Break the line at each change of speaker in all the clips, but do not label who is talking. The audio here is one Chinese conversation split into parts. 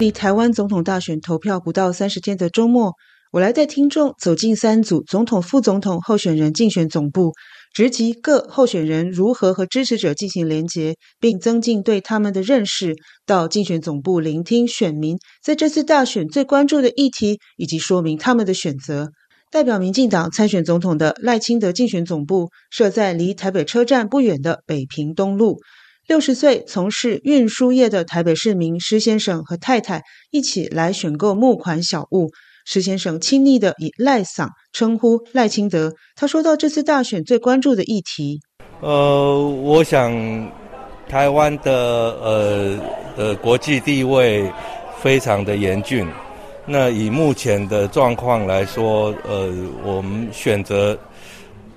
离台湾总统大选投票不到三十天的周末，我来带听众走进三组总统、副总统候选人竞选总部，直击各候选人如何和支持者进行连结，并增进对他们的认识；到竞选总部聆听选民在这次大选最关注的议题，以及说明他们的选择。代表民进党参选总统的赖清德竞选总部设在离台北车站不远的北平东路。六十岁从事运输业的台北市民施先生和太太一起来选购募款小物。施先生亲昵的以赖嗓称呼赖清德。他说到这次大选最关注的议题，
呃，我想台湾的呃呃国际地位非常的严峻。那以目前的状况来说，呃，我们选择。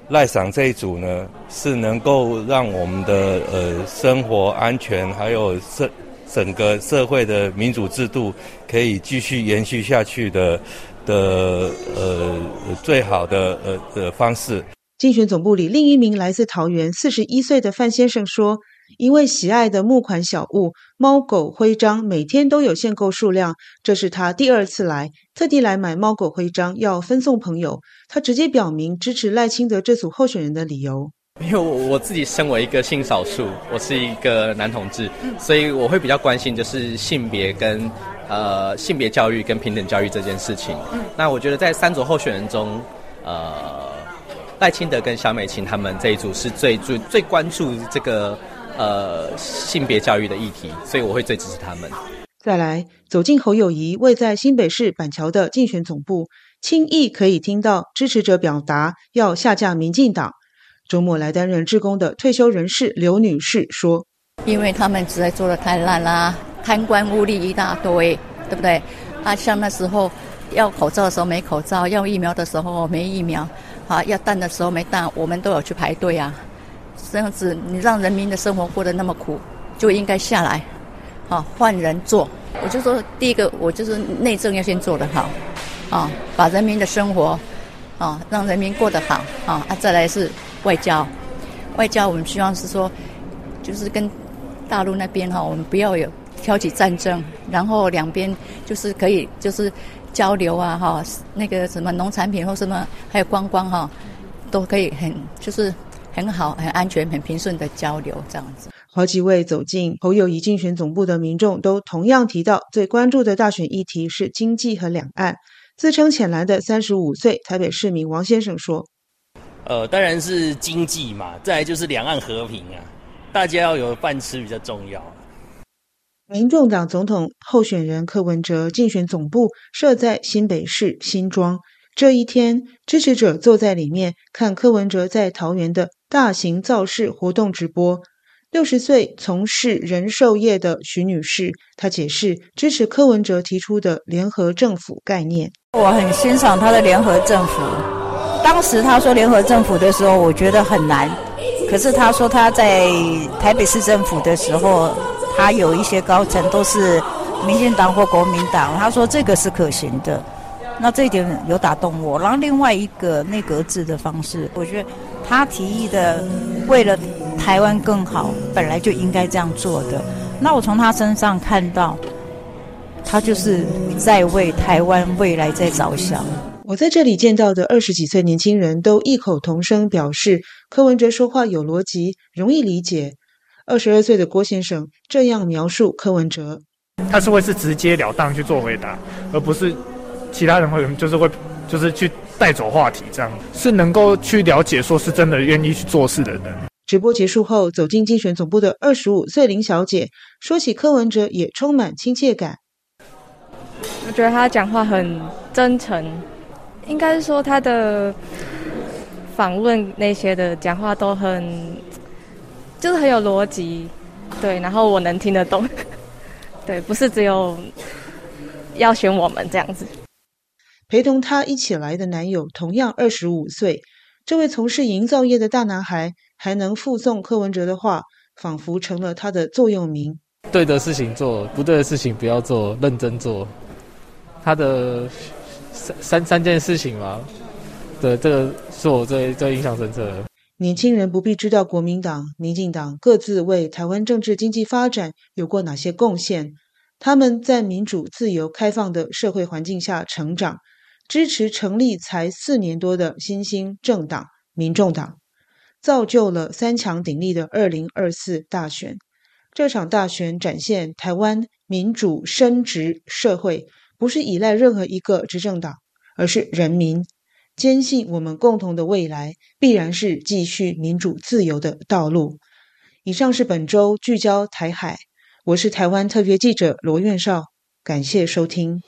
赖赏这一组呢，是能够让我们的呃生活安全，还有社整个社会的民主制度可以继续延续下去的的呃最好的呃的方式。
竞选总部里另一名来自桃园四十一岁的范先生说。因为喜爱的募款小物猫狗徽章，每天都有限购数量。这是他第二次来，特地来买猫狗徽章，要分送朋友。他直接表明支持赖清德这组候选人的理由。
因为我我自己身为一个性少数，我是一个男同志，所以我会比较关心就是性别跟呃性别教育跟平等教育这件事情。那我觉得在三组候选人中，呃赖清德跟小美琴他们这一组是最最最关注这个。呃，性别教育的议题，所以我会最支持他们。
再来走进侯友谊位在新北市板桥的竞选总部，轻易可以听到支持者表达要下架民进党。周末来担任志工的退休人士刘女士说：“
因为他们实在做的太烂啦，贪官污吏一大堆，对不对？啊，像那时候要口罩的时候没口罩，要疫苗的时候没疫苗，啊，要蛋的时候没蛋，我们都有去排队啊。”这样子，你让人民的生活过得那么苦，就应该下来，啊换人做。我就说，第一个，我就是内政要先做得好，啊，把人民的生活，啊，让人民过得好，啊，啊，再来是外交。外交我们希望是说，就是跟大陆那边哈，我们不要有挑起战争，然后两边就是可以就是交流啊，哈，那个什么农产品或什么，还有观光哈，都可以很就是。很好，很安全，很平顺的交流，这样子。
好几位走进侯友谊竞选总部的民众都同样提到，最关注的大选议题是经济和两岸。自称浅蓝的三十五岁台北市民王先生说：“
呃，当然是经济嘛，再来就是两岸和平啊，大家要有饭吃比较重要。”
民众党总统候选人柯文哲竞选总部设在新北市新庄。这一天，支持者坐在里面看柯文哲在桃园的。大型造势活动直播，六十岁从事人寿业的徐女士，她解释支持柯文哲提出的联合政府概念。
我很欣赏他的联合政府。当时他说联合政府的时候，我觉得很难。可是他说他在台北市政府的时候，他有一些高层都是民进党或国民党，他说这个是可行的。那这一点有打动我。然后另外一个内阁制的方式，我觉得。他提议的，为了台湾更好，本来就应该这样做的。那我从他身上看到，他就是在为台湾未来在着想。
我在这里见到的二十几岁年轻人都异口同声表示，柯文哲说话有逻辑，容易理解。二十二岁的郭先生这样描述柯文哲：
他是会是直截了当去做回答，而不是其他人会就是会就是去。带走话题，这样是能够去了解，说是真的愿意去做事的人。
直播结束后，走进竞选总部的二十五岁林小姐说起柯文哲，也充满亲切感。
我觉得他讲话很真诚，应该是说他的访问那些的讲话都很，就是很有逻辑，对，然后我能听得懂，对，不是只有要选我们这样子。
陪同他一起来的男友同样二十五岁，这位从事营造业的大男孩还能附送柯文哲的话，仿佛成了他的座右铭。
对的事情做，不对的事情不要做，认真做。他的三三三件事情嘛，对，这个是我最最印象深刻的。
年轻人不必知道国民党、民进党各自为台湾政治经济发展有过哪些贡献。他们在民主、自由、开放的社会环境下成长，支持成立才四年多的新兴政党——民众党，造就了三强鼎立的二零二四大选。这场大选展现台湾民主深植社会，不是依赖任何一个执政党，而是人民坚信我们共同的未来必然是继续民主自由的道路。以上是本周聚焦台海，我是台湾特别记者罗院少，感谢收听。